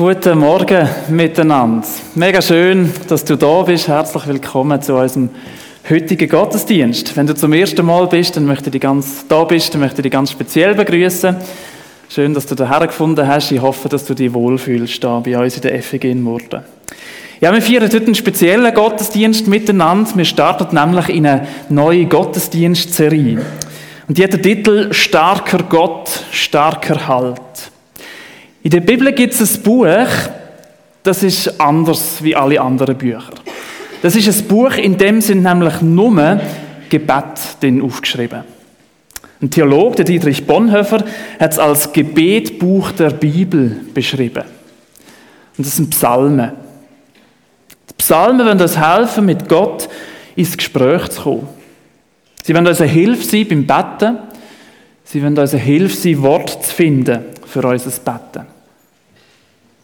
Guten Morgen miteinander. Mega schön, dass du da bist. Herzlich willkommen zu unserem heutigen Gottesdienst. Wenn du zum ersten Mal bist, dann möchte ich dich ganz da bist, dann möchte ich dich ganz speziell begrüßen. Schön, dass du daher gefunden hast. Ich hoffe, dass du dich wohlfühlst da bei uns in der FEG in Murten. Ja, wir feiern heute einen speziellen Gottesdienst miteinander. Wir starten nämlich in eine neue Gottesdienstserie. Und die hat den Titel Starker Gott, starker Halt. In der Bibel gibt es ein Buch, das ist anders wie alle anderen Bücher. Das ist ein Buch, in dem sind nämlich nur Gebet drin aufgeschrieben. Ein Theologe, der Dietrich Bonhoeffer, hat es als Gebetbuch der Bibel beschrieben. Und das sind Psalmen. Die Psalmen wollen uns helfen, mit Gott ins Gespräch zu kommen. Sie wollen uns eine Hilfe sein beim Betten. Sie wollen uns eine Hilfe sein, Wort zu finden für unser Betten.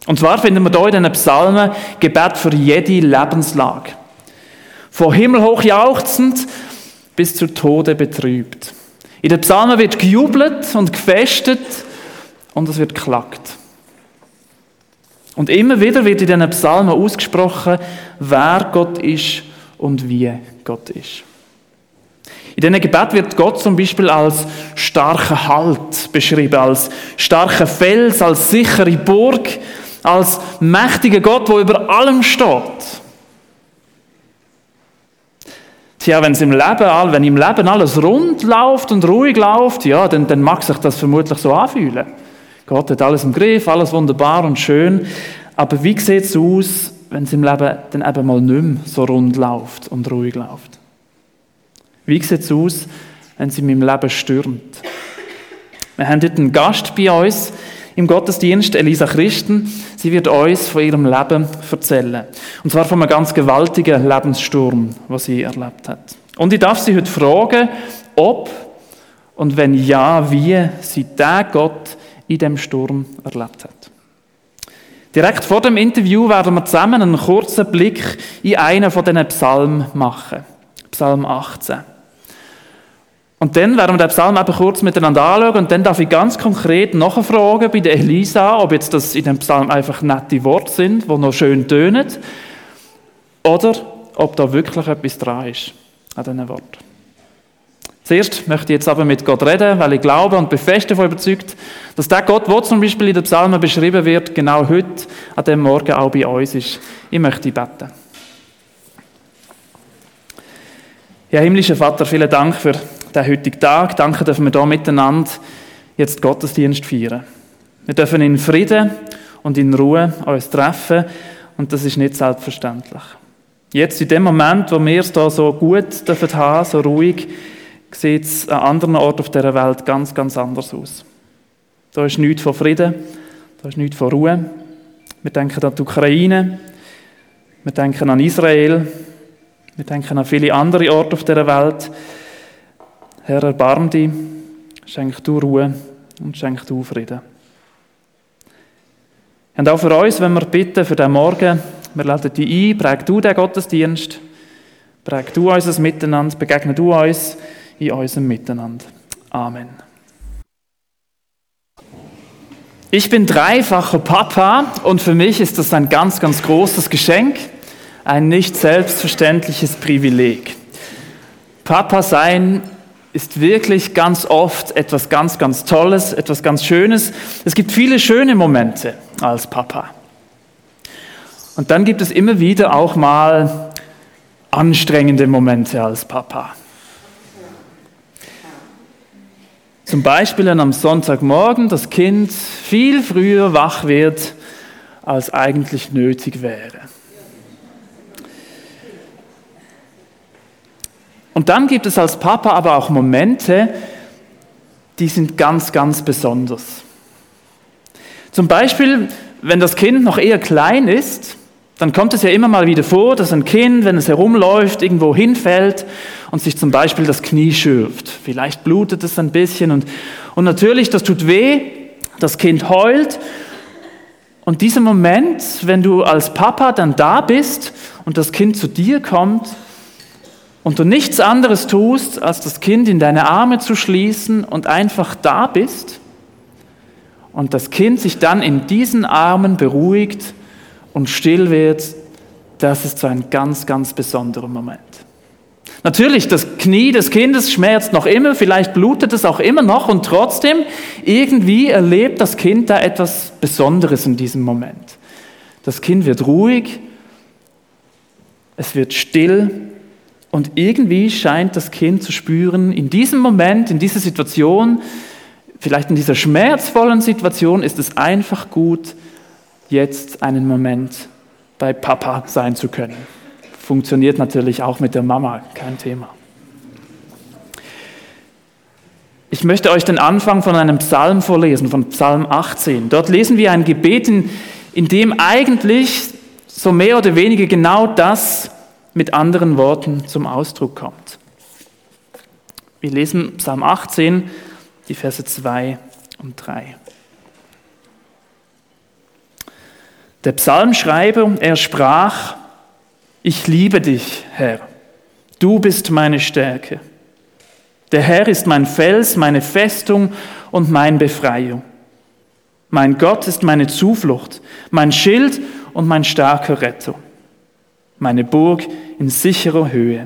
Und zwar finden wir hier in diesen Psalmen Gebet für jede Lebenslage. Von Himmel hoch jauchzend bis zu Tode betrübt. In den Psalmen wird gejubelt und gefestet und es wird geklagt. Und immer wieder wird in diesen Psalmen ausgesprochen, wer Gott ist und wie Gott ist. In diesem Gebet wird Gott zum Beispiel als starker Halt beschrieben, als starker Fels, als sichere Burg, als mächtiger Gott, der über allem steht. Tja, wenn es im Leben, wenn im Leben alles rund läuft und ruhig läuft, ja, dann, dann mag sich das vermutlich so anfühlen. Gott hat alles im Griff, alles wunderbar und schön. Aber wie sieht es aus, wenn es im Leben dann eben mal nicht mehr so rund läuft und ruhig läuft? Wie sieht es aus, wenn es in meinem Leben stürmt? Wir haben heute einen Gast bei uns im Gottesdienst, Elisa Christen. Sie wird uns von ihrem Leben erzählen. Und zwar von einem ganz gewaltigen Lebenssturm, was sie erlebt hat. Und ich darf sie heute fragen, ob und wenn ja, wie sie den Gott in dem Sturm erlebt hat. Direkt vor dem Interview werden wir zusammen einen kurzen Blick in einen von diesen Psalmen machen. Psalm 18. Und dann werden wir den Psalm eben kurz miteinander anschauen und dann darf ich ganz konkret nachfragen bei der Elisa, ob jetzt das in dem Psalm einfach nette Worte sind, die noch schön tönen, oder ob da wirklich etwas dran ist an diesen Worten. Zuerst möchte ich jetzt aber mit Gott reden, weil ich glaube und bin fest davon überzeugt, dass der Gott, der zum Beispiel in den Psalmen beschrieben wird, genau heute, an dem Morgen auch bei uns ist. Ich möchte beten. Ja, himmlischer Vater, vielen Dank für den heutigen Tag. Danke, dass wir hier miteinander jetzt Gottesdienst feiern. Wir dürfen in Frieden und in Ruhe uns treffen und das ist nicht selbstverständlich. Jetzt in dem Moment, wo wir es hier so gut dürfen haben, so ruhig, sieht es an anderen Orten auf dieser Welt ganz, ganz anders aus. Da ist nichts von Frieden, da ist nichts von Ruhe. Wir denken an die Ukraine, wir denken an Israel, wir denken an viele andere Orte auf dieser Welt. Herr, erbarm dich, schenk du Ruhe und schenk du Frieden. Und auch für uns, wenn wir bitten für den Morgen, wir laden dich ein, präg du den Gottesdienst, präg du unser Miteinander, begegne du uns in unserem Miteinander. Amen. Ich bin dreifacher Papa und für mich ist das ein ganz, ganz großes Geschenk, ein nicht selbstverständliches Privileg. Papa sein ist wirklich ganz oft etwas ganz, ganz Tolles, etwas ganz Schönes. Es gibt viele schöne Momente als Papa. Und dann gibt es immer wieder auch mal anstrengende Momente als Papa. Zum Beispiel, wenn am Sonntagmorgen das Kind viel früher wach wird, als eigentlich nötig wäre. Und dann gibt es als Papa aber auch Momente, die sind ganz, ganz besonders. Zum Beispiel, wenn das Kind noch eher klein ist, dann kommt es ja immer mal wieder vor, dass ein Kind, wenn es herumläuft, irgendwo hinfällt und sich zum Beispiel das Knie schürft. Vielleicht blutet es ein bisschen und, und natürlich, das tut weh, das Kind heult. Und dieser Moment, wenn du als Papa dann da bist und das Kind zu dir kommt und du nichts anderes tust, als das Kind in deine Arme zu schließen und einfach da bist und das Kind sich dann in diesen Armen beruhigt und still wird, das ist so ein ganz, ganz besonderer Moment. Natürlich, das Knie des Kindes schmerzt noch immer, vielleicht blutet es auch immer noch und trotzdem, irgendwie erlebt das Kind da etwas Besonderes in diesem Moment. Das Kind wird ruhig, es wird still und irgendwie scheint das Kind zu spüren, in diesem Moment, in dieser Situation, vielleicht in dieser schmerzvollen Situation, ist es einfach gut, jetzt einen Moment bei Papa sein zu können. Funktioniert natürlich auch mit der Mama, kein Thema. Ich möchte euch den Anfang von einem Psalm vorlesen, von Psalm 18. Dort lesen wir ein Gebet, in, in dem eigentlich so mehr oder weniger genau das mit anderen Worten zum Ausdruck kommt. Wir lesen Psalm 18, die Verse 2 und 3. Der Psalmschreiber, er sprach, ich liebe dich, Herr. Du bist meine Stärke. Der Herr ist mein Fels, meine Festung und mein Befreiung. Mein Gott ist meine Zuflucht, mein Schild und mein starker Retter. Meine Burg in sicherer Höhe.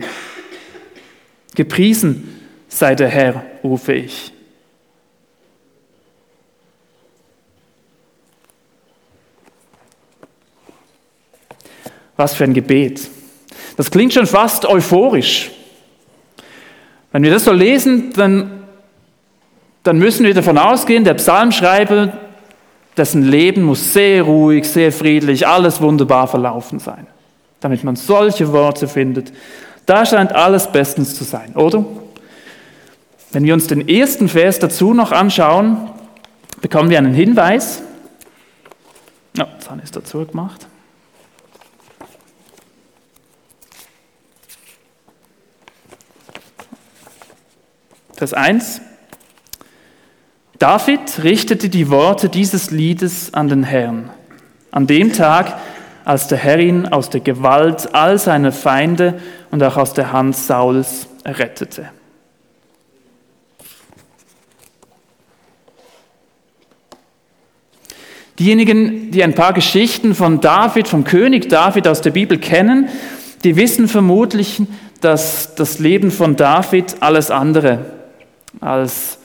Gepriesen sei der Herr, rufe ich. Was für ein Gebet. Das klingt schon fast euphorisch. Wenn wir das so lesen, dann, dann müssen wir davon ausgehen, der Psalmschreiber, dessen Leben muss sehr ruhig, sehr friedlich, alles wunderbar verlaufen sein, damit man solche Worte findet. Da scheint alles bestens zu sein, oder? Wenn wir uns den ersten Vers dazu noch anschauen, bekommen wir einen Hinweis. Ja, dann ist dazu gemacht. Vers 1. David richtete die Worte dieses Liedes an den Herrn, an dem Tag, als der Herr ihn aus der Gewalt all seiner Feinde und auch aus der Hand Sauls errettete. Diejenigen, die ein paar Geschichten von David, vom König David aus der Bibel kennen, die wissen vermutlich, dass das Leben von David alles andere als,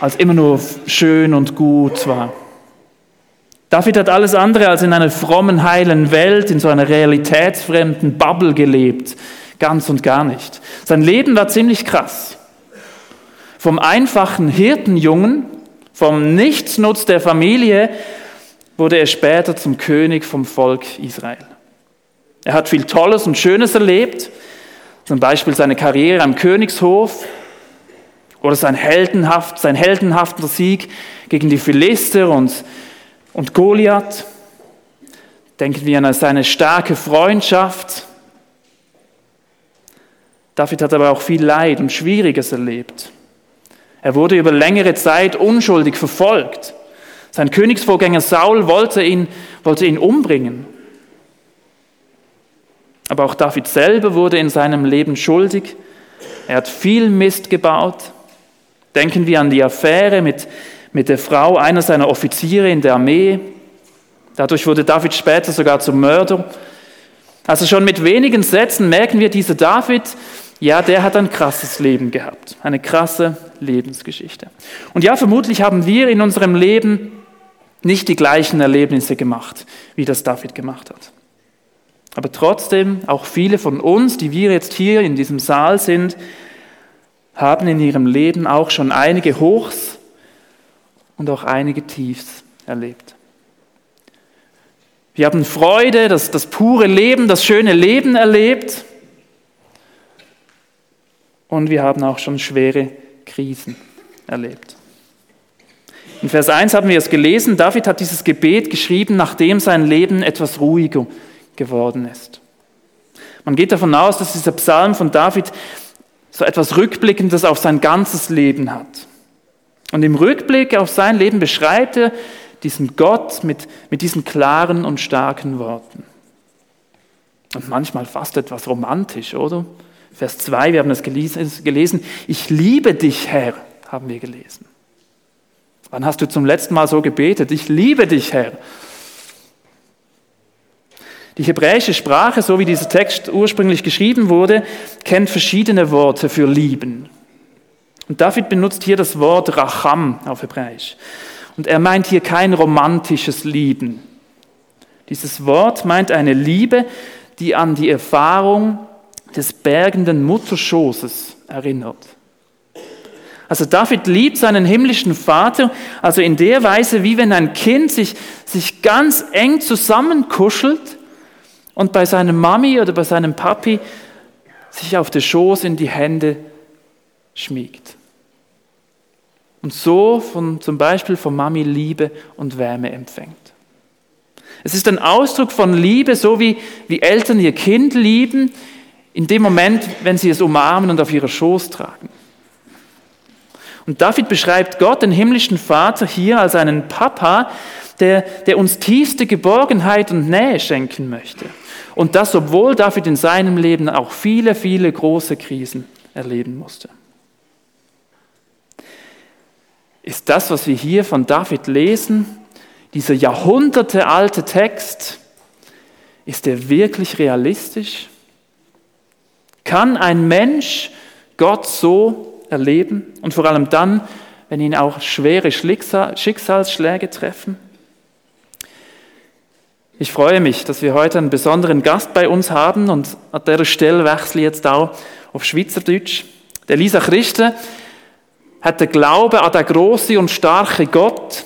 als immer nur schön und gut war. David hat alles andere als in einer frommen, heilen Welt, in so einer realitätsfremden Bubble gelebt. Ganz und gar nicht. Sein Leben war ziemlich krass. Vom einfachen Hirtenjungen, vom Nichtsnutz der Familie, wurde er später zum König vom Volk Israel. Er hat viel Tolles und Schönes erlebt, zum Beispiel seine Karriere am Königshof, oder sein, heldenhaft, sein heldenhafter Sieg gegen die Philister und, und Goliath. Denken wir an seine starke Freundschaft. David hat aber auch viel Leid und Schwieriges erlebt. Er wurde über längere Zeit unschuldig verfolgt. Sein Königsvorgänger Saul wollte ihn, wollte ihn umbringen. Aber auch David selber wurde in seinem Leben schuldig. Er hat viel Mist gebaut. Denken wir an die Affäre mit, mit der Frau einer seiner Offiziere in der Armee. Dadurch wurde David später sogar zum Mörder. Also schon mit wenigen Sätzen merken wir, dieser David, ja, der hat ein krasses Leben gehabt, eine krasse Lebensgeschichte. Und ja, vermutlich haben wir in unserem Leben nicht die gleichen Erlebnisse gemacht, wie das David gemacht hat. Aber trotzdem, auch viele von uns, die wir jetzt hier in diesem Saal sind, haben in ihrem Leben auch schon einige Hochs und auch einige Tiefs erlebt. Wir haben Freude, das, das pure Leben, das schöne Leben erlebt. Und wir haben auch schon schwere Krisen erlebt. In Vers 1 haben wir es gelesen, David hat dieses Gebet geschrieben, nachdem sein Leben etwas ruhiger geworden ist. Man geht davon aus, dass dieser Psalm von David so etwas Rückblickendes auf sein ganzes Leben hat. Und im Rückblick auf sein Leben beschreibt er diesen Gott mit, mit diesen klaren und starken Worten. Und manchmal fast etwas romantisch, oder? Vers 2, wir haben es gelesen, ich liebe dich, Herr, haben wir gelesen. Wann hast du zum letzten Mal so gebetet? Ich liebe dich, Herr. Die hebräische Sprache, so wie dieser Text ursprünglich geschrieben wurde, kennt verschiedene Worte für lieben. Und David benutzt hier das Wort Racham auf Hebräisch. Und er meint hier kein romantisches Lieben. Dieses Wort meint eine Liebe, die an die Erfahrung des bergenden Mutterschoßes erinnert. Also David liebt seinen himmlischen Vater, also in der Weise, wie wenn ein Kind sich, sich ganz eng zusammenkuschelt und bei seinem Mami oder bei seinem Papi sich auf den Schoß in die Hände schmiegt. Und so von, zum Beispiel von Mami Liebe und Wärme empfängt. Es ist ein Ausdruck von Liebe, so wie, wie Eltern ihr Kind lieben, in dem Moment, wenn sie es umarmen und auf ihre Schoß tragen. Und David beschreibt Gott, den himmlischen Vater, hier als einen Papa, der, der uns tiefste Geborgenheit und Nähe schenken möchte. Und das, obwohl David in seinem Leben auch viele, viele große Krisen erleben musste. Ist das, was wir hier von David lesen, dieser jahrhundertealte Text, ist der wirklich realistisch? Kann ein Mensch Gott so erleben und vor allem dann, wenn ihn auch schwere Schicksalsschläge treffen? Ich freue mich, dass wir heute einen besonderen Gast bei uns haben und an der Stelle wechsle ich jetzt auch auf Schweizerdeutsch. Der Lisa Christen hat den Glauben an den großen und starken Gott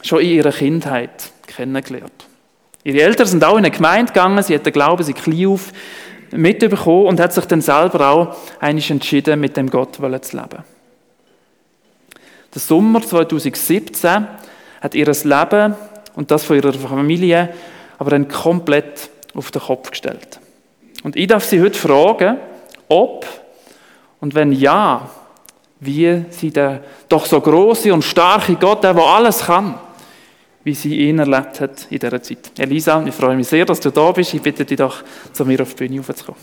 schon in ihrer Kindheit kennengelernt. Ihre Eltern sind auch in eine Gemeinde gegangen, sie hat den Glauben sie klein auf mitbekommen und hat sich dann selber auch eigentlich entschieden, mit dem Gott zu leben. Der Sommer 2017 hat ihr Leben und das von ihrer Familie aber dann komplett auf den Kopf gestellt. Und ich darf Sie heute fragen, ob und wenn ja, wie sie der doch so große und starke Gott, der, der alles kann, wie sie ihn erlebt hat in dieser Zeit. Elisa, ich freue mich sehr, dass du da bist. Ich bitte dich doch, zu mir auf die Bühne raufzukommen.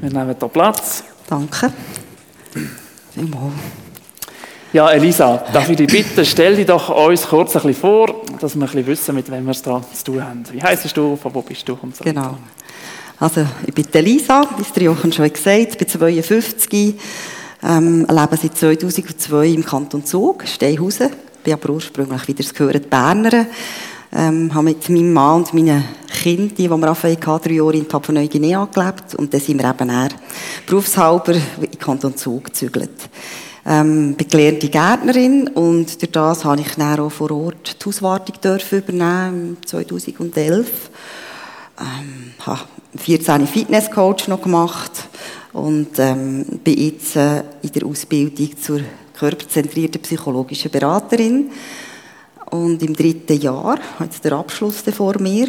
Wir nehmen hier Platz. Danke. Vielmals. Ja, Elisa, darf ich dich bitten, stell dich doch uns kurz ein bisschen vor, dass wir ein bisschen wissen, mit wem wir es da zu tun haben. Wie heisst du, von wo bist du und so Genau. Also, ich bin Elisa, wie es Jochen schon gesagt bin 52, ähm, lebe seit 2002 im Kanton Zug, Steinhausen, bin aber ursprünglich, wie ihr es gehört, Berner. Ähm, habe mit meinem Mann und meinen Kindern, die wir Raphael hatten, drei Jahre in Papua-Neuguinea gelebt und dann sind wir eben eher berufshalber in Kanton Zug gezügelt. Ähm, bin gelernte Gärtnerin und durch das habe ich dann auch vor Ort die Hauswartung übernehmen, 2011. Ähm, habe 14 Fitnesscoach noch gemacht und ähm, bin jetzt äh, in der Ausbildung zur körperzentrierten psychologischen Beraterin und im dritten Jahr, jetzt der Abschluss vor mir.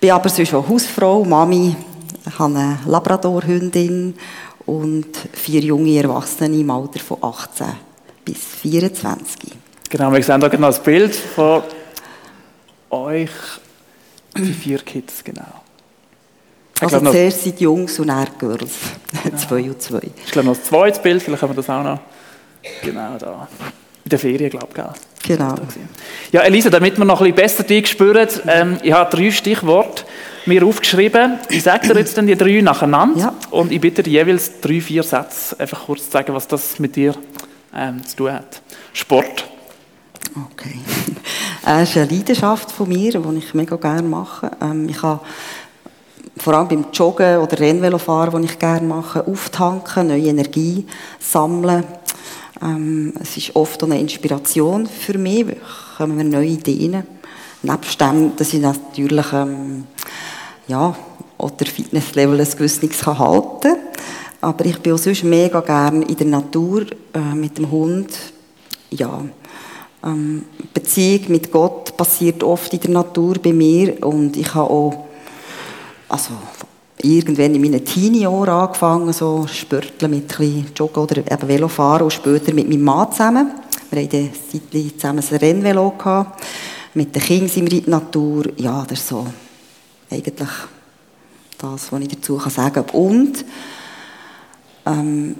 Bin aber sonst auch Hausfrau, Mami, habe eine Labradorhündin und vier junge Erwachsene im Alter von 18 bis 24. Genau, wir sehen hier noch das Bild von euch, die vier Kids, genau. Ich also glaub, zuerst sind die Jungs und dann Girls, genau. zwei und zwei. Ich glaube noch das zweite Bild, vielleicht haben wir das auch noch. Genau da. In der Ferien, glaube ich, Genau. Ja, Elisa, damit wir noch ein bisschen besser dich spüren, ähm, ich habe drei Stichworte mir aufgeschrieben. Ich sage dir jetzt dann die drei nacheinander ja. und ich bitte dir jeweils drei, vier Sätze einfach kurz zu sagen, was das mit dir ähm, zu tun hat. Sport. Okay. Es ist eine Leidenschaft von mir, die ich mega gerne mache. Ähm, ich habe vor allem beim Joggen oder Rennvelofahren, das ich gerne mache, auftanken, neue Energie sammeln. Ähm, es ist oft eine Inspiration für mich, kommen mir neue Ideen. Nebst dem, dass ich natürlich ähm, ja, oder Fitnesslevel ein gewisses halten kann. Aber ich bin auch sonst mega gerne in der Natur äh, mit dem Hund. Ja, ähm, Beziehung mit Gott passiert oft in der Natur bei mir und ich habe auch also irgendwann in meinen Teenie-Jahren angefangen, so Spörteln mit ein Joggen oder eben Velofahren und später mit meinem Mann zusammen. Wir hatten eine zusammen ein Rennvelo. Mit den Kindern sind wir in der Natur. Ja, das ist so eigentlich das, was ich dazu sagen kann. Und ähm,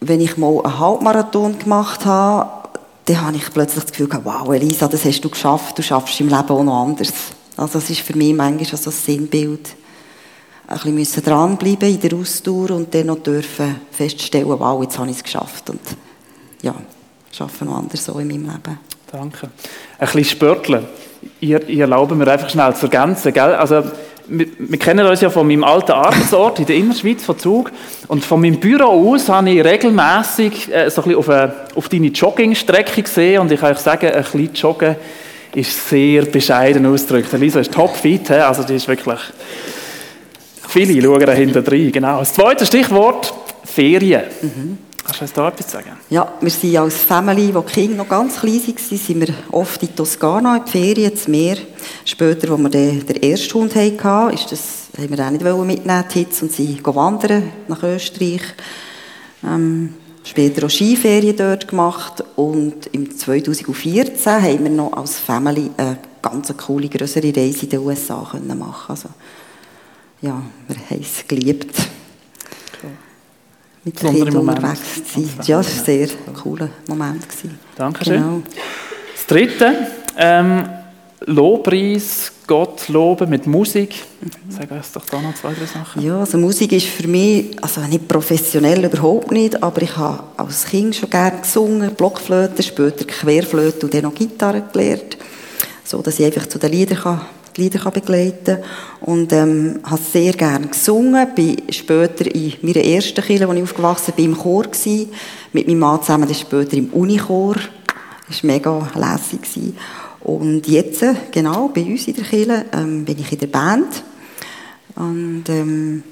wenn ich mal einen Halbmarathon gemacht habe, dann habe ich plötzlich das Gefühl gehabt, wow, Elisa, das hast du geschafft, du schaffst im Leben auch noch anders. Also das ist für mich manchmal so ein Sinnbild. Ein bisschen dranbleiben in der Ausdauer und dann noch dürfen feststellen, wow, jetzt habe ich es geschafft. Und ja, arbeite noch anders so in meinem Leben. Danke. Ein bisschen Sportler. Ihr, ihr erlaubt mir einfach schnell zu ergänzen, gell? Also, wir, wir, kennen uns ja von meinem alten Arbeitsort in der Innerschweiz, von Zug. Und von meinem Büro aus habe ich regelmässig äh, so ein bisschen auf, eine, auf deine Joggingstrecke gesehen. Und ich kann euch sagen, ein bisschen Joggen ist sehr bescheiden ausgedrückt. Lisa ist topfit, also die ist wirklich... Viele schauen da hinten rein, genau. Das zweite Stichwort, Ferien. Mhm. Kannst du uns da etwas sagen? Ja, wir sind als Family, wo die Kinder noch ganz klein waren, sind wir oft in Toskana in die Ferien, zum Meer. Später, als wir den, den ersten Hund hatten, ist das, haben wir auch nicht mitnehmen, die Hitze, und sie wandern nach Österreich. Ähm, später auch Skiferien dort gemacht und im 2014 haben wir noch als Family eine ganz coole, größere Reise in den USA können Also, ja, wir haben es geliebt mit den Kindern unterwegs zu sein. Ja, das war ein sehr cooler Moment. Dankeschön. Genau. Das Dritte, ähm, Lobpreis, Gott loben mit Musik. Sag uns doch da noch zwei, drei Sachen. Ja, also Musik ist für mich, also nicht professionell, überhaupt nicht, aber ich habe als Kind schon gerne gesungen, Blockflöte, später Querflöte und dann noch Gitarre gelernt, so dass ich einfach zu den Liedern kann die Lieder begleiten kann. Und ähm, habe sehr gerne gesungen. Bin später in meiner ersten Kirche, wo ich aufgewachsen bin, im Chor gewesen. Mit meinem Mann zusammen dann später im Unichor. Das war mega lässig. Und jetzt, genau, bei uns in der Kirche, ähm, bin ich in der Band. Und ähm,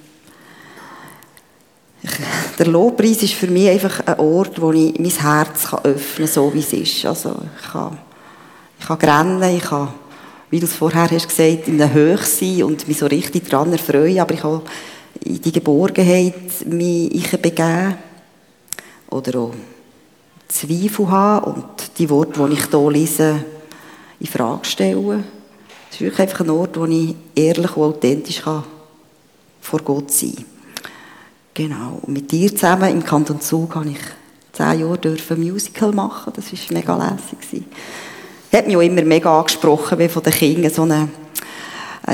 der Lobpreis ist für mich einfach ein Ort, wo ich mein Herz öffnen kann, so wie es ist. Also ich kann, ich kann rennen, ich kann wie du es vorher hast gesagt, in der Höhe sein und mich so richtig daran erfreuen, aber ich habe in die Geborgenheit mich begeben oder auch Zweifel haben und die Worte, die ich hier lese, in Frage stellen. Es ist wirklich einfach ein Ort, wo ich ehrlich und authentisch kann vor Gott sein kann. Genau. Und mit dir zusammen im Kanton Zug habe ich zehn Jahre ein Musical machen. Das war mega lässig hat mich auch immer mega angesprochen, wie von den Kindern so eine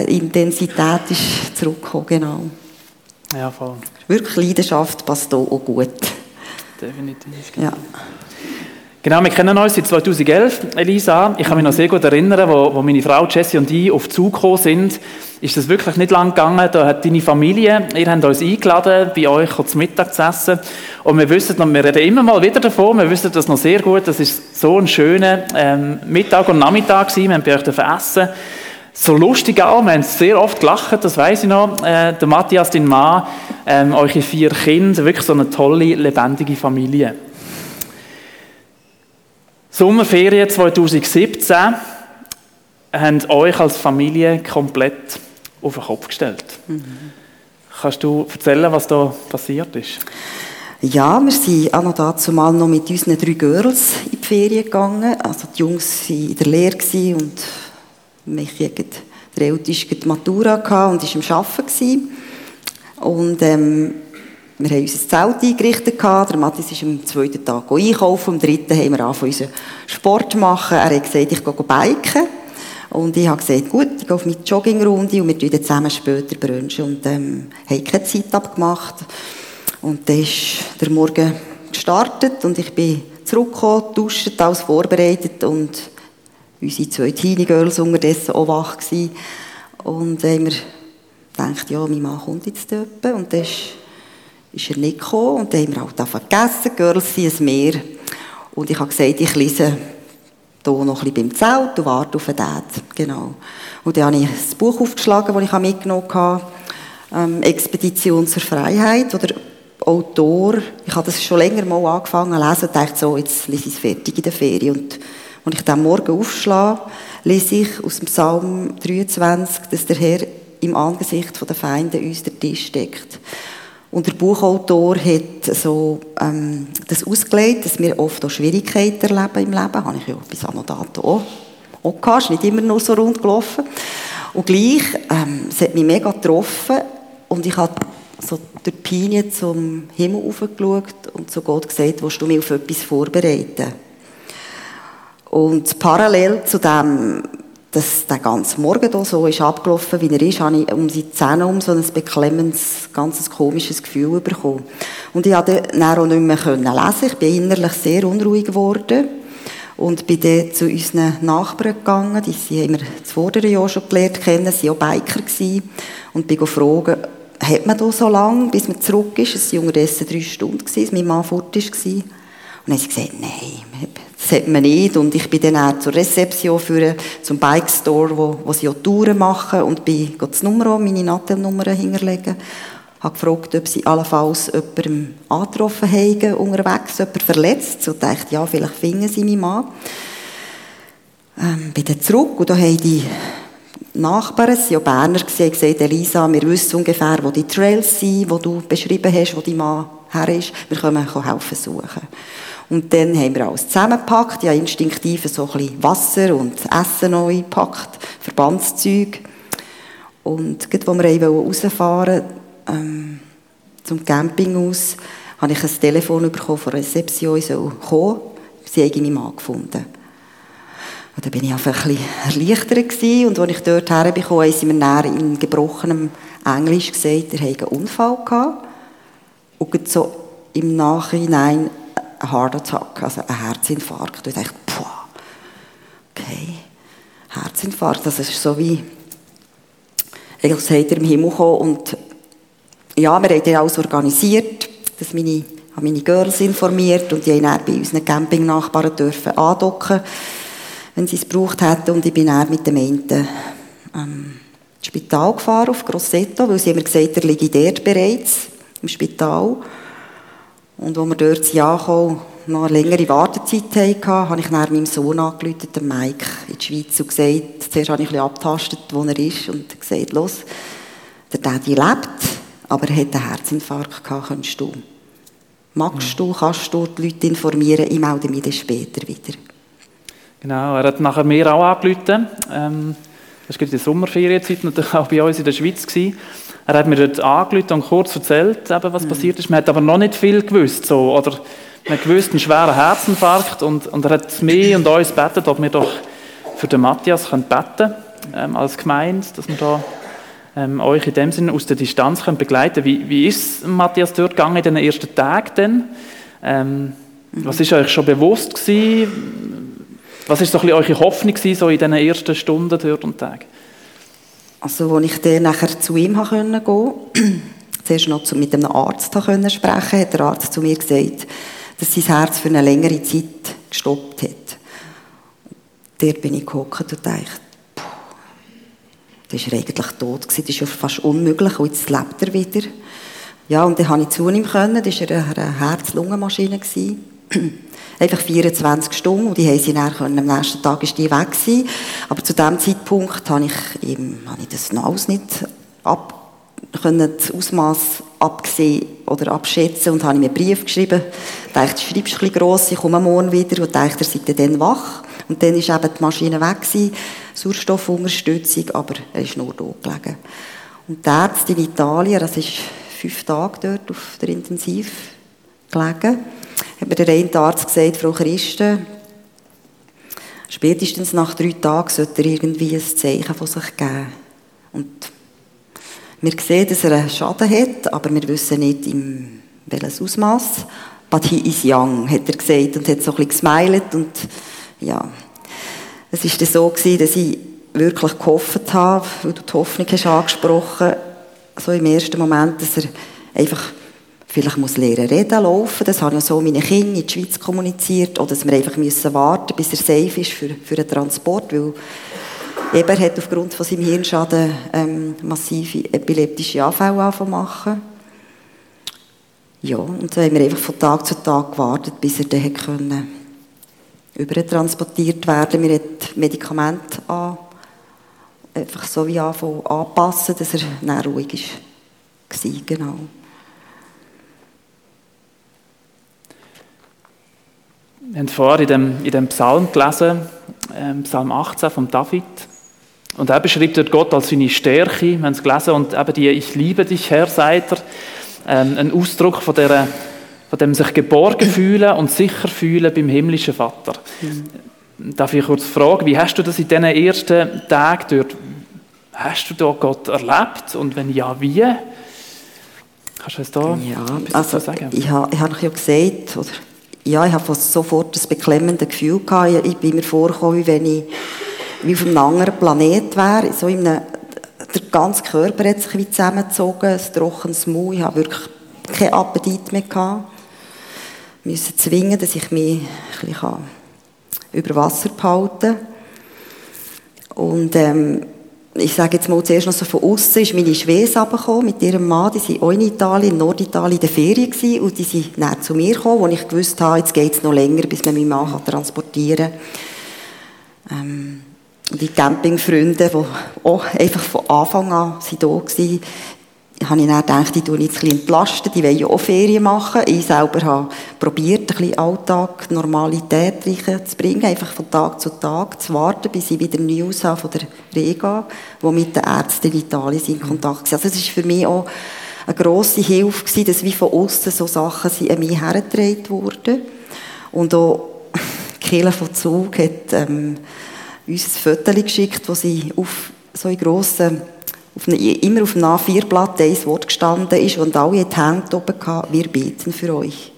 Intensität ist zurückgekommen, genau. Ja, voll. Wirklich Leidenschaft passt hier auch gut. Definitiv. Genau. Ja. Genau, wir kennen uns seit 2011, Elisa. Ich kann mich noch sehr gut erinnern, wo, wo meine Frau Jessie und ich auf Zug gekommen sind, ist das wirklich nicht lang gegangen. Da hat deine Familie, ihr habt uns eingeladen, bei euch zum Mittag zu essen. Und wir wissen noch, wir reden immer mal wieder davon, wir wissen das noch sehr gut, das ist so ein schöner ähm, Mittag und Nachmittag gewesen, wir haben bei euch essen so lustig auch, wir haben sehr oft gelacht, das weiß ich noch. Äh, der Matthias, dein Mann, ähm, eure vier Kinder, wirklich so eine tolle, lebendige Familie. Sommerferien 2017 haben euch als Familie komplett auf den Kopf gestellt. Mhm. Kannst du erzählen, was da passiert ist? Ja, wir sind auch noch dazu mal noch mit unseren drei Girls in die Ferien gegangen. Also die Jungs waren in der Lehre und mich der Älteste die Matura und war am Arbeiten. Und ähm, wir haben unser Zelt eingerichtet. Der Mathis ist am zweiten Tag einkaufen. Am dritten haben wir angefangen, unseren Sport zu machen. Er hat gesagt, ich gehe biken. Und ich habe gesagt, gut, ich gehe auf meine Joggingrunde und wir tun zusammen später brunchen. Und ähm, haben keine Zeit abgemacht. Und dann ist der Morgen gestartet und ich bin zurückgekommen, duscht, alles vorbereitet und unsere zwei Teenie Girls unterdessen auch wach gewesen. Und haben wir gedacht, ja, mein Mann kommt jetzt dort. Und dann ist ist er nicht gekommen. Und dann haben wir halt einfach gegessen, Girls sind ein Meer. Und ich habe gesagt, ich lese hier noch ein bisschen beim Zelt und warte auf den Dad. Genau. Und dann habe ich das Buch aufgeschlagen, das ich mitgenommen habe, ähm, «Expedition zur Freiheit», wo der Autor, ich habe das schon länger mal angefangen zu lesen und dachte so, jetzt lese ich es fertig in der Ferien. Und als ich dann morgen aufschlage, lese ich aus dem Psalm 23, dass der Herr im Angesicht der Feinde uns der Tisch deckt. Und der Buchautor hat so, ähm, das ausgelegt, dass wir oft auch Schwierigkeiten erleben im Leben. Habe ich ja bis an dato auch, auch gehabt. Ist nicht immer nur so rund gelaufen. Und gleich, ähm, es hat mich mega getroffen und ich habe so die Pinie zum Himmel aufgeschaut und zu Gott gesagt, willst du mich auf etwas vorbereiten? Und parallel zu dem, dass der ganze Morgen hier so ist abgelaufen, wie er ist, habe ich um die Zähne um so ein beklemmendes, ganz komisches Gefühl bekommen. Und ich konnte dann auch nicht mehr lesen. Ich bin innerlich sehr unruhig geworden. Und bin dann zu unseren Nachbarn gegangen, die sie haben wir das vordere Jahr schon gelernt kennen, sie waren auch Biker gewesen. Und bin gefragt, hat man da so lange, bis man zurück ist? Es waren unterdessen drei Stunden, als mein Mann fort war. Und dann haben sie gesagt, nein, das hat man nicht. Und ich bin dann auch zur Rezeption für, zum Bike Store, wo, wo sie auch Touren machen. Und bin die Nummer, meine Nattelnummer hinterlegen. Habe gefragt, ob sie allenfalls jemanden angetroffen haben, unterwegs, jemanden verletzt. Und dachte, ja, vielleicht finden sie meinen Mann. Ähm, bin dann zurück und da haben die Nachbarn, es waren ja Berner, haben gesagt, Elisa, wir wissen ungefähr, wo die Trails sind, die du beschrieben hast, wo dein Mann her ist. Wir können helfen suchen. Und dann haben wir alles zusammengepackt. Ja, instinktiv so ein bisschen Wasser und Essen neu gepackt, Verbandszeug. Und gerade, als wir rausfahren ähm, zum Campinghaus, habe ich ein Telefon bekommen von Rezeption, ich soll kommen. Sie haben meinen Mann gefunden. Und dann bin ich einfach ein bisschen erleichtert gewesen. Und als ich dort herbekomme, haben sie mir näher in gebrochenem Englisch gesagt, er hätte einen Unfall gehabt. Und so im Nachhinein ein Heart Attack, also ein Herzinfarkt. Und ich dachte, boah, okay, Herzinfarkt, das ist so wie, eigentlich seid ihr im Himmel gekommen und ja, wir haben dann alles organisiert, dass meine, meine Girls informiert und die haben dann bei unseren Campingnachbarn dürfen andocken, wenn sie es gebraucht hätten und ich bin dann mit dem einen ähm, ins Spital gefahren, auf Grosseto, weil sie haben mir gesagt, er liegt dort bereits, im Spital. Und als wir dort ankamen, noch eine längere Wartezeit hatten, habe ich dann meinem Sohn angerufen, dem Mike, in die Schweiz, und gesagt, zuerst habe ich ein bisschen abgetastet, wo er ist, und gesagt, los, der Daddy lebt, aber er hat einen Herzinfarkt gehabt, kannst du. Magst du, kannst du die Leute informieren, ich melde mich dann später wieder. Genau, er hat nachher mir auch angerufen. Ähm, das war in der Sommerferienzeit natürlich auch bei uns in der Schweiz. Gewesen. Er hat mir dort angerufen und kurz erzählt, eben, was mhm. passiert ist. Man hat aber noch nicht viel gewusst. So, oder man gewusst, einen schweren Herzinfarkt. Und, und er hat mich und uns gebeten, ob wir doch für den Matthias können beten ähm, als Gemeinde, dass wir da ähm, euch in dem Sinne aus der Distanz können begleiten Wie, wie ist Matthias dort gegangen in den ersten Tagen denn? Ähm, mhm. Was ist euch schon bewusst gewesen? Was ist so ein bisschen eure Hoffnung gewesen, so in diesen ersten Stunden dort und Tagen? Also, als ich dann nachher zu ihm gehen konnte, zuerst noch mit einem Arzt sprechen sprechen, hat der Arzt zu mir gesagt, dass sein Herz für eine längere Zeit gestoppt hat. Dort bin ich gehockt und dachte, puh, das war eigentlich tot das ist fast unmöglich, und jetzt lebt er wieder. Ja, und dann konnte ich zu ihm können, das war eine Herz-Lungen-Maschine. Einfach 24 Stunden und die haben sie dann. Am nächsten Tag ist die weg gewesen. Aber zu dem Zeitpunkt habe ich, eben, habe ich das Naus nicht ab, können das Ausmaß absehen oder abschätzen und habe ihm einen Brief geschrieben. Ich dachte, du schreibst ein bisschen gross, ich komme morgen wieder und dachte, er sei dann wach. Und dann ist eben die Maschine weg gewesen, Sauerstoffunterstützung, aber er ist nur dort gelegen. Und der Arzt in Italien, das ist fünf Tage dort auf der Intensiv gelegen, hat mir der eine Arzt gesagt, Frau Christen, spätestens nach drei Tagen sollte er irgendwie ein Zeichen von sich geben. Und wir sehen, dass er einen Schaden hat, aber wir wissen nicht, in welches Ausmaß. But he is young, hat er gesagt und hat so ein bisschen gesmiled und ja, es war dann so gewesen, dass ich wirklich gehofft habe, weil du die Hoffnung hast angesprochen, so im ersten Moment, dass er einfach vielleicht muss lernen reden, laufen. Das habe ich so meine Kinder in die Schweiz kommuniziert. Oder dass wir einfach müssen warten bis er safe ist für, für den Transport. Weil Eber hat aufgrund von seinem Hirnschaden ähm, massive epileptische Anfälle zu machen. Ja, und so haben wir einfach von Tag zu Tag gewartet, bis er dann können übertransportiert werden. Wir haben Medikamente an, einfach so wie anpassen, dass er dann ruhig war. Genau. Wir haben vorher in dem, in dem Psalm gelesen, ähm, Psalm 18 von David. Und er beschreibt dort Gott als seine Stärke, wir haben es gelesen, und eben die Ich liebe dich, Herr, seid er, ähm, ein Ausdruck von, der, von dem sich geborgen fühlen und sicher fühlen beim himmlischen Vater. Mhm. Darf ich kurz fragen, wie hast du das in diesen ersten Tagen dort, hast du da Gott erlebt und wenn ja, wie? Kannst du es da ja, also, sagen? Ich habe, ich habe ja gesagt, oder, ja, ich habe sofort ein beklemmendes Gefühl gehabt. Ich bin mir vorgekommen, wie wenn ich wie auf einem anderen Planet wäre. So in einem, der ganze Körper hat sich wie zusammengezogen, ein trockenes Maul. Ich habe wirklich keinen Appetit mehr gehabt. Ich musste zwingen, dass ich mich ein bisschen über Wasser behalten kann. Und ähm, ich sage jetzt mal zuerst noch so von außen, ist meine Schwester gekommen mit ihrem Mann, die waren auch in Italien, in Norditalien in der Ferien gewesen, und die sind dann zu mir gekommen, wo ich gewusst habe, jetzt geht es noch länger, bis man meinen Mann transportieren kann. Ähm, die Campingfreunde, die auch einfach von Anfang an sind da waren, habe ich dann gedacht, ich tue jetzt ein bisschen entlasten, die wollen ja auch Ferien machen. Ich selber habe probiert, ein bisschen Alltag, Normalität zu bringen, einfach von Tag zu Tag zu warten, bis ich wieder News habe von der Rega, die mit den Ärzten in Italien in Kontakt waren. Also es war für mich auch eine grosse Hilfe gewesen, dass wie von außen so Sachen sind an mich hergetragen wurden. Und auch Kille von Zug hat ähm, uns ein Foto geschickt, wo sie auf so in grossen auf eine, immer auf dem A4-Blatt ein Wort gestanden ist und alle die Hände oben hatten, wir beten für euch.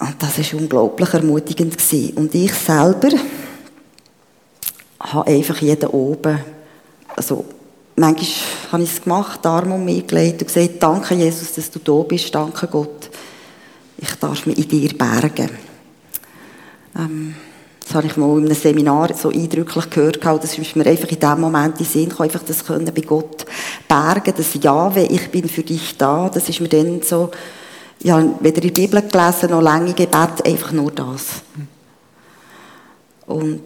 Und das war unglaublich ermutigend. Gewesen. Und ich selber habe einfach jeden oben, also manchmal habe ich es gemacht, Arm um mich gelegt und gesagt, danke Jesus, dass du da bist, danke Gott, ich darf mich in dir bergen. Ähm, das habe ich mal in einem Seminar so eindrücklich gehört, das ist mir einfach in dem Moment in Sinn gekommen, einfach das können bei Gott bergen, das Jahwe, ich bin für dich da, das ist mir dann so, ja, weder in der Bibel gelesen, noch lange Gebet, einfach nur das. Und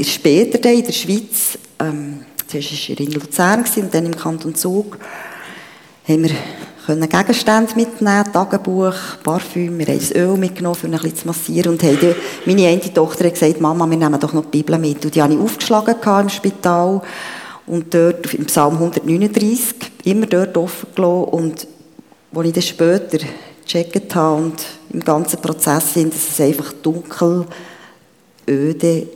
später dann in der Schweiz, ähm, zuerst war ich in Luzern und dann im Kanton Zug, haben wir können Gegenstände mitnehmen, Tagebuch, Parfüm, wir haben das Öl mitgenommen, um ein bisschen zu massieren. Und haben meine eine Tochter hat gesagt, Mama, wir nehmen doch noch die Bibel mit. Und die habe ich aufgeschlagen im Spital. Und dort im Psalm 139, immer dort offen gelassen. Und als ich das später gecheckt habe und im ganzen Prozess sind, dass es einfach dunkel, öde,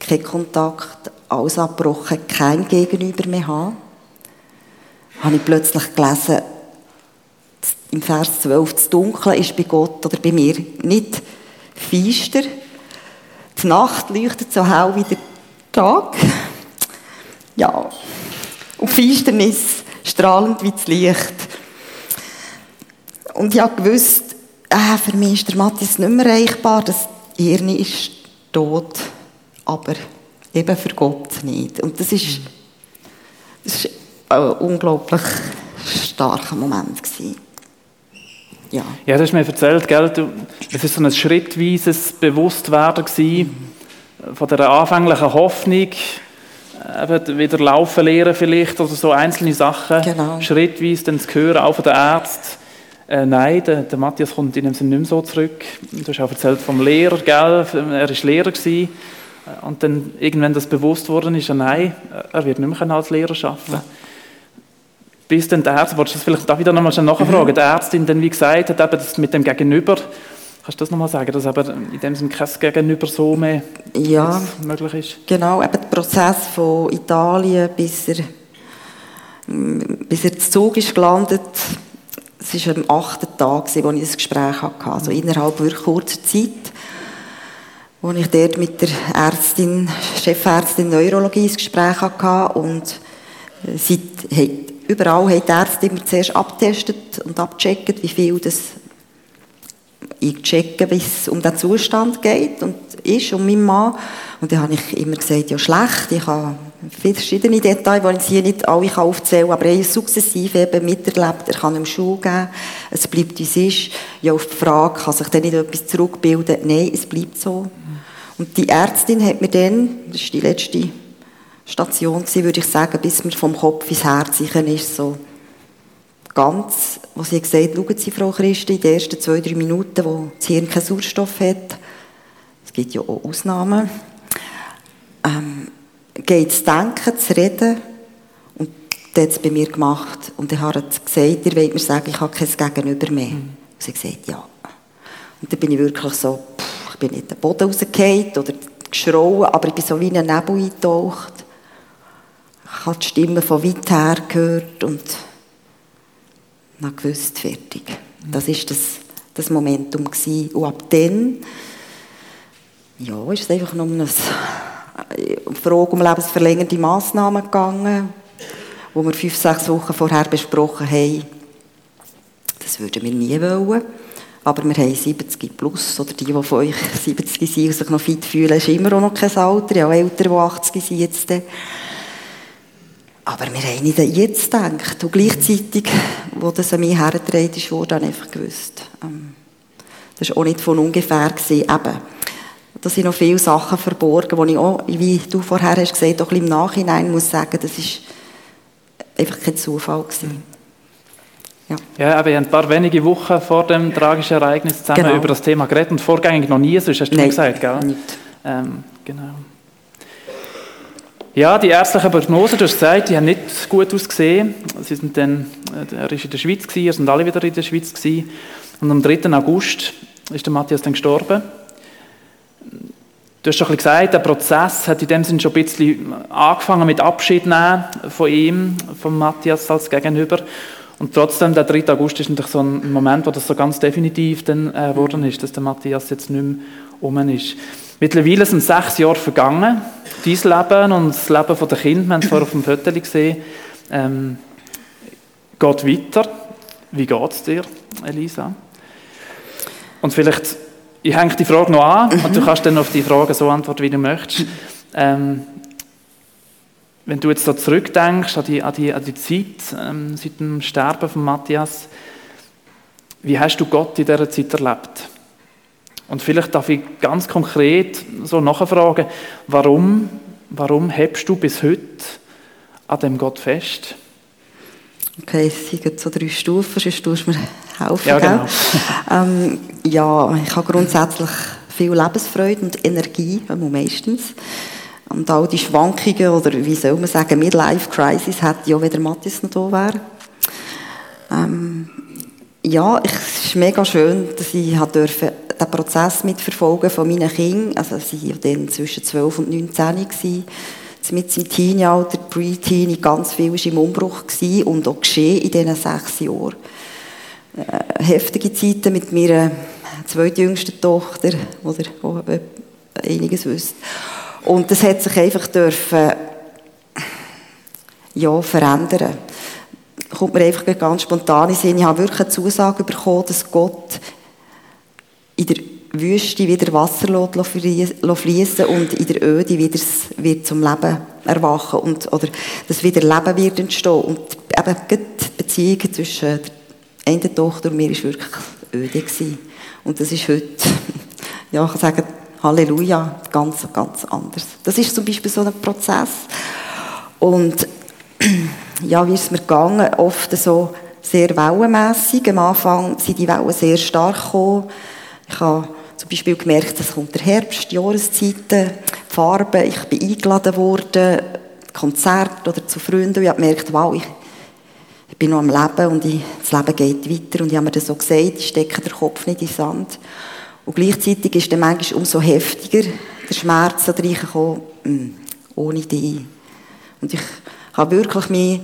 kein Kontakt, alles abgebrochen, kein Gegenüber mehr haben, habe ich plötzlich gelesen, im Vers 12, das Dunkle ist bei Gott oder bei mir nicht feister. Die Nacht leuchtet so hell wie der Tag. Ja. Und Finsternis strahlend wie das Licht. Und ich habe gewusst, äh, für mich ist der Matthias nicht mehr erreichbar. Das Hirn ist tot. Aber eben für Gott nicht. Und das ist, das ist ein unglaublich starker Moment gewesen. Ja. ja, du hast mir erzählt, gell, du, es war so ein schrittweises Bewusstwerden gewesen, von der anfänglichen Hoffnung, eben wieder laufen lernen vielleicht oder so einzelne Sachen, genau. schrittweise dann zu hören, auch von den Ärzten. Äh, nein, der, der, Matthias kommt in dem Sinne nicht mehr so zurück. Du hast auch erzählt vom Lehrer, gell? er war Lehrer gewesen. Und dann irgendwann das bewusst worden ist, nein, er wird nicht mehr als Lehrer arbeiten. Bis dann der Arzt, willst du das vielleicht da wieder nochmal nachfragen, mhm. die Ärztin dann wie gesagt hat, eben das mit dem Gegenüber, kannst du das nochmal sagen, dass eben in dem Sinne kein Gegenüber so mehr ja, möglich ist? Genau, eben der Prozess von Italien, bis er, bis er zu Zug ist gelandet, es war am achten Tag, wo ich das Gespräch hatte, also innerhalb wirklich kurzer Zeit, wo ich dort mit der Ärztin, Chefärztin Neurologie das Gespräch hatte und sie hat überall haben die Ärzte immer zuerst abtestet und abgecheckt, wie viel das ich wie es um den Zustand geht und ist, um meinen Mann. Und dann habe ich immer gesagt, ja schlecht, ich habe verschiedene Details, die ich hier nicht alle aufzählen kann, aber er ist sukzessive eben miterlebt, er kann ihm Schule geben, es bleibt, wie es ist. Ja, auf die Frage, kann sich dann nicht etwas zurückbilden? Nein, es bleibt so. Und die Ärztin hat mir dann, das ist die letzte Station gewesen, würde ich sagen, bis man vom Kopf ins Herz ist, so ganz, wo sie gesagt schauen Sie, Frau Christi, in den ersten zwei, drei Minuten, wo das Hirn keinen Sauerstoff hat, es gibt ja auch Ausnahmen, ähm, geht zu denken, zu reden. Und das hat es bei mir gemacht. Und er hat gesagt, ihr wollt mir sagen, ich habe kein Gegenüber mehr. Mhm. Und sie hat gesagt, ja. Und dann bin ich wirklich so, pff, ich bin nicht den Boden rausgefallen oder geschrauen, aber ich bin so wie in einen Nebel eingetaucht. Ich habe die Stimme von weit her gehört und dann gewusst, fertig. Das war das, das Momentum. Gewesen. Und ab dann, ja, ist es einfach nur eine Frage um lebensverlängernde Massnahmen gegangen, wo wir fünf, sechs Wochen vorher besprochen haben, das würden wir nie wollen. Aber wir haben 70 plus, oder die, die von euch 70 sind und sich noch fit fühlen, ist immer auch noch kein Alter. Habe Eltern, die 80 sind jetzt. Aber wir haben nicht jetzt gedacht. Und gleichzeitig, wo das an mich hergetragen ist, wurde dann einfach gewusst. Ähm, das war auch nicht von ungefähr. Gewesen. Eben, da sind noch viele Sachen verborgen, die ich auch, wie du vorher hast gesagt, auch ein im Nachhinein muss sagen, das ist einfach kein Zufall gewesen. Ja, ja aber ein paar wenige Wochen vor dem tragischen Ereignis zusammen genau. über das Thema geredet und vorgängig noch nie, sonst hast du Nein, gesagt, gell? Nicht. Ähm, genau. Ja, die ärztlichen Prognosen, du hast gesagt, die haben nicht gut ausgesehen. Sie sind dann, äh, er war in der Schweiz, gewesen, sind alle wieder in der Schweiz. Gewesen. Und am 3. August ist der Matthias dann gestorben. Du hast schon gesagt, der Prozess hat in dem Sinne schon ein bisschen angefangen mit Abschied nehmen von ihm, von Matthias als Gegenüber. Und trotzdem, der 3. August ist natürlich so ein Moment, wo das so ganz definitiv dann äh, geworden ist, dass der Matthias jetzt nicht mehr um ist. Mittlerweile sind sechs Jahre vergangen. Dein Leben und das Leben der Kinder, wir haben es vorher auf dem Foto gesehen, ähm, geht weiter. Wie geht es dir, Elisa? Und vielleicht, ich hänge die Frage noch an mhm. und du kannst dann auf die Frage so antworten, wie du möchtest. Ähm, wenn du jetzt so zurückdenkst an die, an die, an die Zeit ähm, seit dem Sterben von Matthias, wie hast du Gott in dieser Zeit erlebt? Und vielleicht darf ich ganz konkret so nachfragen, warum, warum hebst du bis heute an dem Gott fest? Okay, es sind so drei Stufen, sonst tust du mir helfen. Ja, genau. ähm, ja, ich habe grundsätzlich viel Lebensfreude und Energie, meistens. Und all die Schwankungen, oder wie soll man sagen, Midlife-Crisis, hätte ja, wenn der Matthias noch da wäre. Ähm, ja, es ist mega schön, dass ich durfte den Prozess mitverfolgen von meinen Kindern. Also sie waren dann zwischen 12 und 19 gewesen. Mit seinem Teenie-Alter, Pre-Teenie, ganz viel war im Umbruch gewesen und auch geschehen in diesen sechs Jahren. Äh, heftige Zeiten mit meiner zweitjüngsten Tochter, wo ihr auch einiges wisst. Und das hat sich einfach dürfen, ja, verändern. Kommt mir einfach ganz spontan in Sinn. Ich habe wirklich eine Zusage bekommen, dass Gott in der Wüste wieder Wasser fließen und in der Öde wieder wird zum Leben erwachen und, oder dass wieder Leben wird entstehen. Und eben die Beziehung zwischen der einen Tochter und mir war wirklich öde. Gewesen. Und das ist heute, ja, ich kann sagen, Halleluja, ganz, ganz anders. Das ist zum Beispiel so ein Prozess. Und ja, wie ist es mir gegangen? Oft so sehr wellenmässig. Am Anfang sind die Wellen sehr stark gekommen ich habe zum Beispiel gemerkt, es kommt der Herbst, Jahreszeiten, Farben, ich bin eingeladen worden, Konzert oder zu Freunden und ich habe gemerkt, wow, ich, ich bin noch am Leben und ich, das Leben geht weiter und ich habe mir das so gesagt, ich stecke den Kopf nicht in den Sand. Und gleichzeitig ist dann manchmal umso heftiger der Schmerz da reingekommen, hm, ohne dich. Und ich habe wirklich mich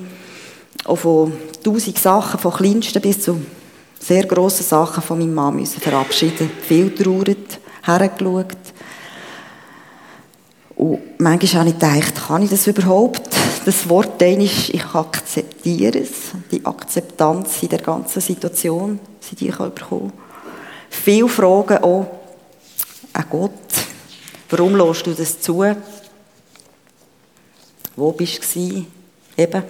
auch von tausend Sachen, von kleinsten bis zu sehr grosse Sachen von meinem Mann müssen verabschieden. Viel traurig, hergeschaut. Und manchmal habe ich gedacht, kann ich das überhaupt? Das Wort ist, ich akzeptiere es. Die Akzeptanz in der ganzen Situation, die ich bekommen Viele Fragen auch an Gott. Warum lässt du das zu? Wo bist du? Eben,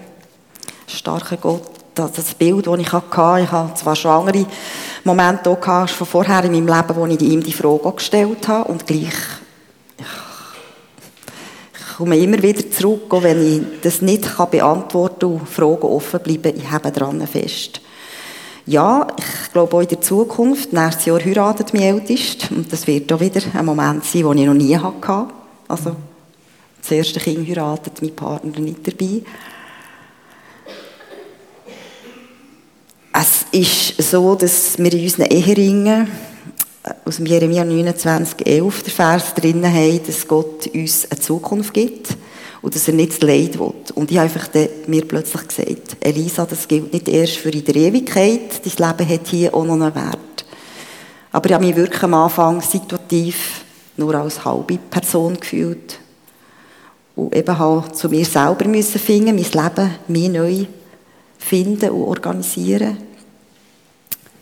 starker Gott das Bild, das ich hatte, ich hatte zwar schon andere Momente auch von vorher in meinem Leben, wo ich ihm die Frage gestellt habe und gleich ich, komme immer wieder zurück, auch wenn ich das nicht beantworten kann und Fragen offen bleiben, ich habe daran fest. Ja, ich glaube auch in der Zukunft, nächstes Jahr heiratet mein Ältest und das wird auch wieder ein Moment sein, den ich noch nie hatte. Also, das erste Kind heiratet, mein Partner nicht dabei. Es ist so, dass wir in unseren Eheringen aus dem Jeremia 29, 11 der Vers drinnen haben, dass Gott uns eine Zukunft gibt und dass er nicht das Leid will. Und ich habe einfach mir plötzlich gesagt, Elisa, das gilt nicht erst für in der Ewigkeit, dein Leben hat hier auch noch einen Wert. Aber ich habe mich wirklich am Anfang situativ nur als halbe Person gefühlt und eben halt zu mir selber müssen finden, mein Leben mir neu finden und organisieren.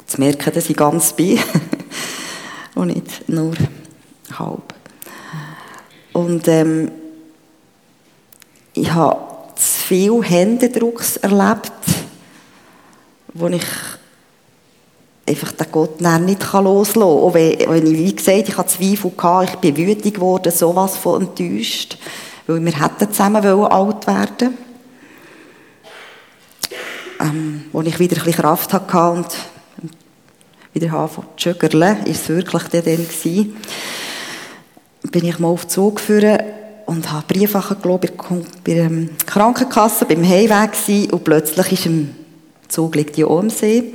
Zu merken, dass ich ganz bin und nicht nur halb. Und ähm, ich habe zu viel Händedrucks erlebt, wo ich einfach den Gott nicht loslassen kann. Auch wenn, ich, wie gesagt, ich hatte Zweifel, gehabt, ich bin wütig geworden, sowas von enttäuscht, weil wir hätten zusammen alt werden ähm, Als ich wieder ein bisschen Kraft hatte und wieder anfangen zu joggerle, war es wirklich dann gewesen, bin ich mal auf den Zug gefahren und habe Briefe glaube bei der Krankenkasse, beim Heimweg gewesen, und plötzlich ist im Zug liegt ja am See,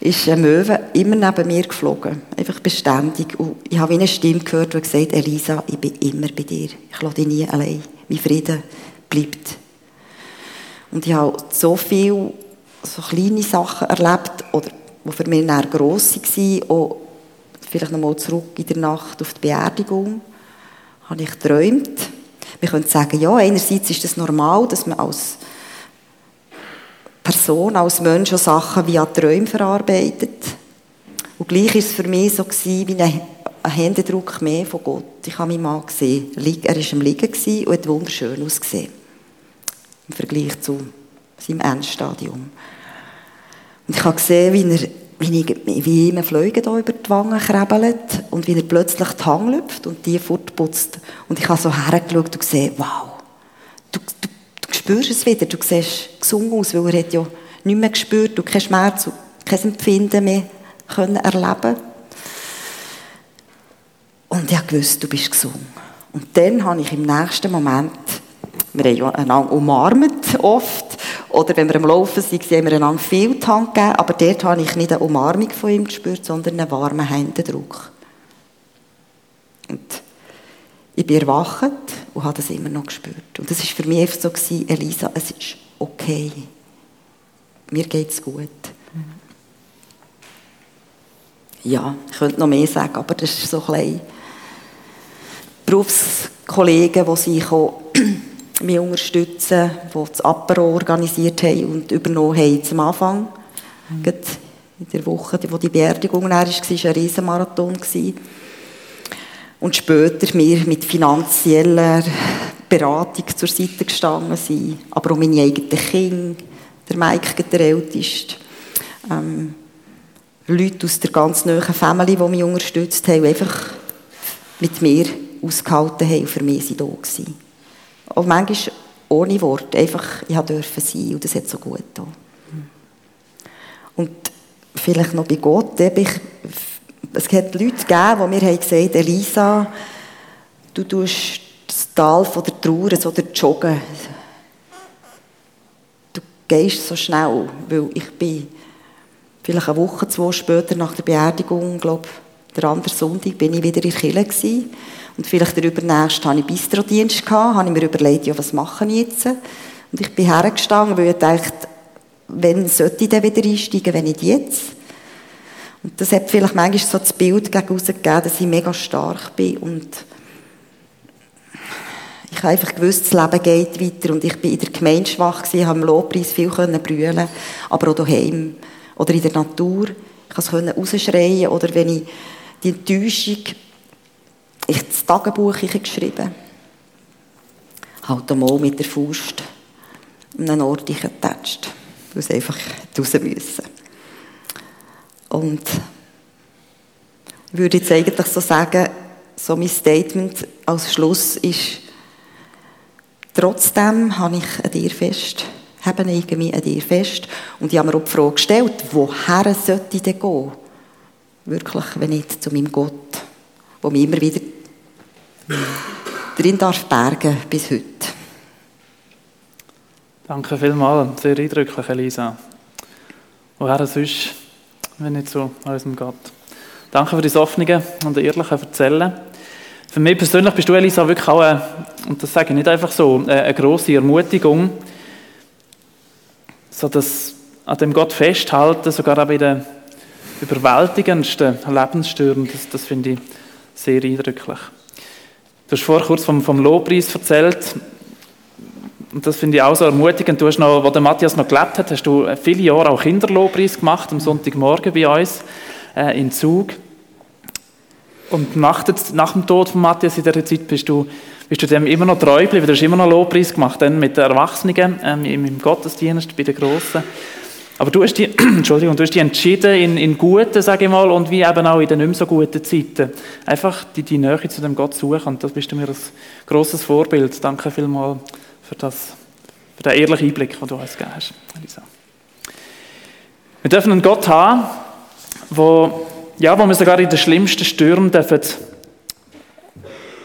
ist ein Möwe immer neben mir geflogen. Einfach beständig. Und ich habe eine Stimme gehört, die gesagt Elisa, ich bin immer bei dir. Ich lasse dich nie allein. Mein Frieden bleibt. Und ich habe so viele so kleine Sachen erlebt, oder die für mich dann gross waren, auch vielleicht noch mal zurück in der Nacht auf die Beerdigung, habe ich geträumt. Wir können sagen, ja, einerseits ist es das normal, dass man als Person, als Mensch auch Sachen via Träume verarbeitet. Und gleich war es für mich so gewesen, wie ein Händedruck mehr von Gott. Ich habe meinen Mann gesehen. Er war am Liegen und hat wunderschön ausgesehen. Im Vergleich zu seinem Endstadium. Und ich habe gesehen, wie er wie, ich, wie ihm Fleuge da über die Wangen krabbelt und wie er plötzlich die Hand lüpft und die fortputzt. Und ich habe so hergeschaut und gesehen, wow, du, du, du spürst es wieder, du siehst gesungen aus, weil er hat ja nicht mehr gespürt und kein Schmerz und kein Empfinden mehr können erleben Und ich wusste, du bist gesungen. Und dann habe ich im nächsten Moment, wir haben einander umarmt oft, oder wenn wir am Laufen sind, haben wir einander viel die Hand gegeben, aber dort habe ich nicht eine Umarmung von ihm gespürt, sondern einen warmen Händedruck. Und ich bin erwacht und habe das immer noch gespürt. Und das war für mich so, gewesen, Elisa, es ist okay. Mir geht es gut. Ja, ich könnte noch mehr sagen, aber das ist so klein. Berufskollegen, die sich auch mich unterstützen, die das Apero organisiert haben und übernommen haben zum Anfang. Mhm. in der Woche, wo die Beerdigung war, war ein Riesenmarathon. Und später mir mit finanzieller Beratung zur Seite gestanden sind. Aber auch meine eigenen Kinder, der Mike, der Älteste. Ähm, Leute aus der ganz nahen Familie, die mich unterstützt haben, einfach mit mir ausgehalten haben und für mich sind da gewesen. Und manchmal ohne Worte. Einfach, ich durfte sein und das hat so gut getan. Und vielleicht noch bei Gott. Ich, es hat Leute gegeben, die mir gesagt haben, Elisa, du tust das Tal von der Trauer so joggen. Du gehst so schnell, weil ich bin vielleicht eine Woche, zwei später nach der Beerdigung, glaube der andere Sonntag, bin ich wieder in der Kirche und vielleicht der übernächste hatte ich Bistrodienst, gehabt, habe ich mir überlegt, ja, was mache ich jetzt? Und ich bin hergestanden, weil ich dachte, wenn sollte ich denn wieder einsteigen, wenn nicht jetzt? Und das hat vielleicht manchmal so das Bild gegen gegeben, dass ich mega stark bin und ich habe einfach gewusst, das Leben geht weiter und ich bin in der Gemeinde schwach gewesen, habe im Lobpreis viel können brüllen, aber auch daheim oder in der Natur. Ich konnte es rausschreien oder wenn ich die Enttäuschung ich das Tagebuch geschrieben. Halt einmal mit der Faust an einen Ort getatscht, weil es einfach raus müssen. Und ich würde jetzt eigentlich so sagen, so mein Statement als Schluss ist, trotzdem habe ich an dir fest, habe ich an dir fest und ich habe mir auch die Frage gestellt, woher sollte ich denn gehen? Wirklich, wenn nicht zu meinem Gott, wo mich immer wieder drin darf bergen bis heute. Danke vielmals, sehr eindrücklich, Elisa. Woher sonst, wenn nicht zu unserem Gott? Danke für das offene und ehrliche Erzählen. Für mich persönlich bist du, Elisa, wirklich auch, eine, und das sage ich nicht einfach so, eine grosse Ermutigung, so dass an dem Gott festhalten, sogar auch bei den überwältigendsten Lebensstürmen, das, das finde ich sehr eindrücklich. Du hast vorher kurz vom, vom Lobpreis erzählt. Und das finde ich auch so ermutigend. Du hast noch, wo der Matthias noch gelebt hat, hast du viele Jahre auch Kinderlobpreis gemacht, am Sonntagmorgen bei uns äh, in Zug. Und nach, nach, dem Tod von Matthias in dieser Zeit bist du, bist du dem immer noch treu geblieben. Du hast immer noch Lobpreis gemacht, dann mit den Erwachsenen ähm, im Gottesdienst, bei den Grossen. Aber du hast dich, Entschuldigung, du hast dich entschieden in, in guten, sage ich mal, und wie eben auch in den nicht mehr so guten Zeiten, einfach die, die Nähe zu dem Gott suchen. Und das bist du mir ein grosses Vorbild. Danke vielmals für, das, für den ehrlichen Einblick, den du uns gegeben hast, Elisa. Wir dürfen einen Gott haben, wo, ja, wo wir sogar in den schlimmsten Stürmen dürfen,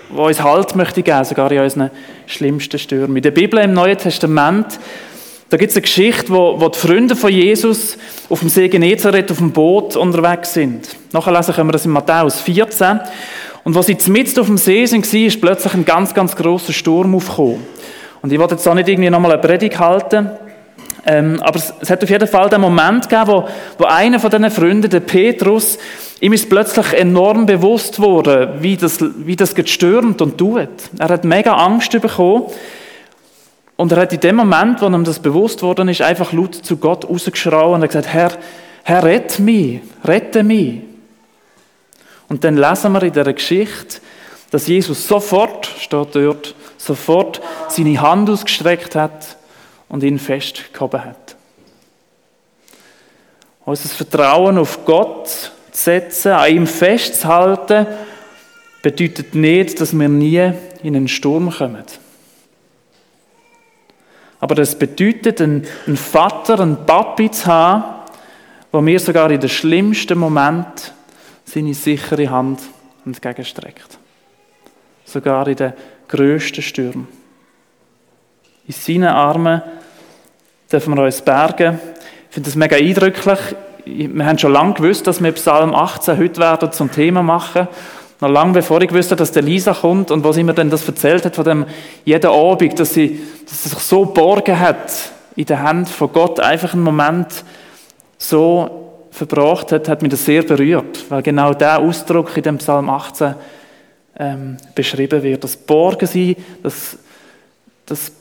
wo uns Halt möchte geben, sogar in unseren schlimmsten Stürmen. In der Bibel im Neuen Testament da gibt es eine Geschichte, wo, wo die Freunde von Jesus auf dem See Genezareth auf dem Boot unterwegs sind. Nachher lesen können wir das in Matthäus 14. Und als sie mitten auf dem See sind, ist plötzlich ein ganz, ganz großer Sturm aufgekommen. Und ich wollte jetzt auch nicht irgendwie nochmal eine Predigt halten, ähm, aber es, es, hat auf jeden Fall den Moment gegeben, wo, wo einer von diesen Freunden, der Petrus, ihm ist plötzlich enorm bewusst worden, wie das, wie das gestürmt und tut. Er hat mega Angst bekommen, und er hat in dem Moment, wo ihm das bewusst worden ist, einfach laut zu Gott rausgeschrien und gesagt, Herr, Herr, rette mich, rette mich. Und dann lesen wir in dieser Geschichte, dass Jesus sofort, steht dort, sofort seine Hand ausgestreckt hat und ihn festgehoben hat. Unser Vertrauen auf Gott zu setzen, an ihm festzuhalten, bedeutet nicht, dass wir nie in einen Sturm kommen. Aber das bedeutet, einen, Vater, einen Papi zu haben, der mir sogar in den schlimmsten Moment seine sichere Hand entgegenstreckt. Sogar in den grössten Stürmen. In seinen Armen dürfen wir uns bergen. Ich finde das mega eindrücklich. Wir haben schon lange gewusst, dass wir Psalm 18 heute werden zum Thema machen. Noch lange bevor ich wusste, dass der Lisa kommt und was sie mir dann das erzählt hat von dem jeden Abend, dass sie, dass sie sich so borgen hat in der Hand von Gott, einfach einen Moment so verbracht hat, hat mich das sehr berührt, weil genau der Ausdruck in dem Psalm 18 ähm, beschrieben wird. Das Borgen sein, das, das,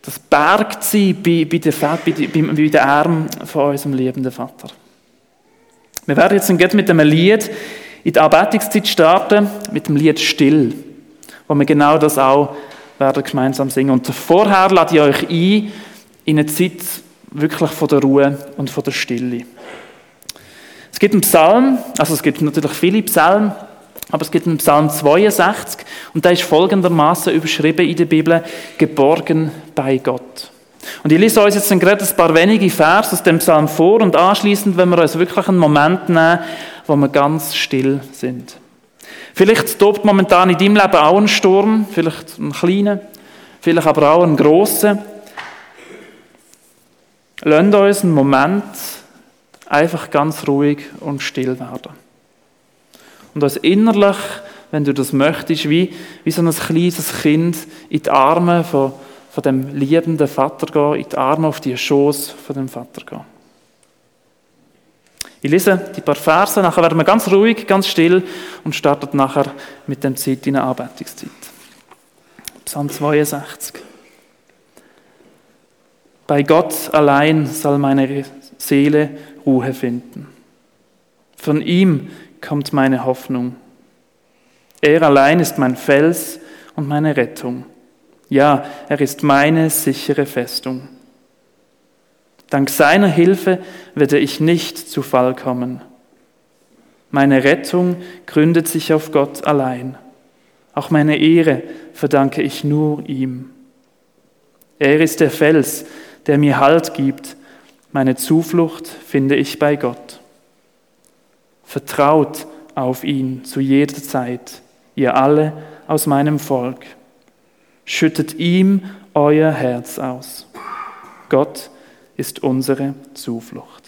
das Bergt sein bei, bei, der, bei, bei, bei den Armen von unserem liebenden Vater. Wir werden jetzt mit einem Lied in die Anbetungszeit starten mit dem Lied Still, wo wir genau das auch werden gemeinsam singen. Und vorher lade ich euch ein in eine Zeit wirklich von der Ruhe und von der Stille. Es gibt einen Psalm, also es gibt natürlich viele Psalmen, aber es gibt einen Psalm 62 und der ist folgendermaßen überschrieben in der Bibel: Geborgen bei Gott. Und ich lese uns jetzt gerade ein paar wenige Vers aus dem Psalm vor und anschließend, wenn wir uns wirklich einen Moment nehmen, wo wir ganz still sind. Vielleicht tobt momentan in deinem Leben auch ein Sturm, vielleicht ein kleiner, vielleicht aber auch ein grosser. Lasst uns einen Moment einfach ganz ruhig und still werden. Und uns innerlich, wenn du das möchtest, wie, wie so ein kleines Kind in die Arme von von dem liebenden Vater gehen, in die Arme auf die Schoß von dem Vater gehen. Ich lese die paar Verse, nachher werden wir ganz ruhig, ganz still und startet nachher mit dem Zeit in der Anbetungszeit. Psalm 62. Bei Gott allein soll meine Seele Ruhe finden. Von ihm kommt meine Hoffnung. Er allein ist mein Fels und meine Rettung. Ja, er ist meine sichere Festung. Dank seiner Hilfe werde ich nicht zu Fall kommen. Meine Rettung gründet sich auf Gott allein. Auch meine Ehre verdanke ich nur ihm. Er ist der Fels, der mir Halt gibt. Meine Zuflucht finde ich bei Gott. Vertraut auf ihn zu jeder Zeit, ihr alle aus meinem Volk. Schüttet ihm euer Herz aus. Gott ist unsere Zuflucht.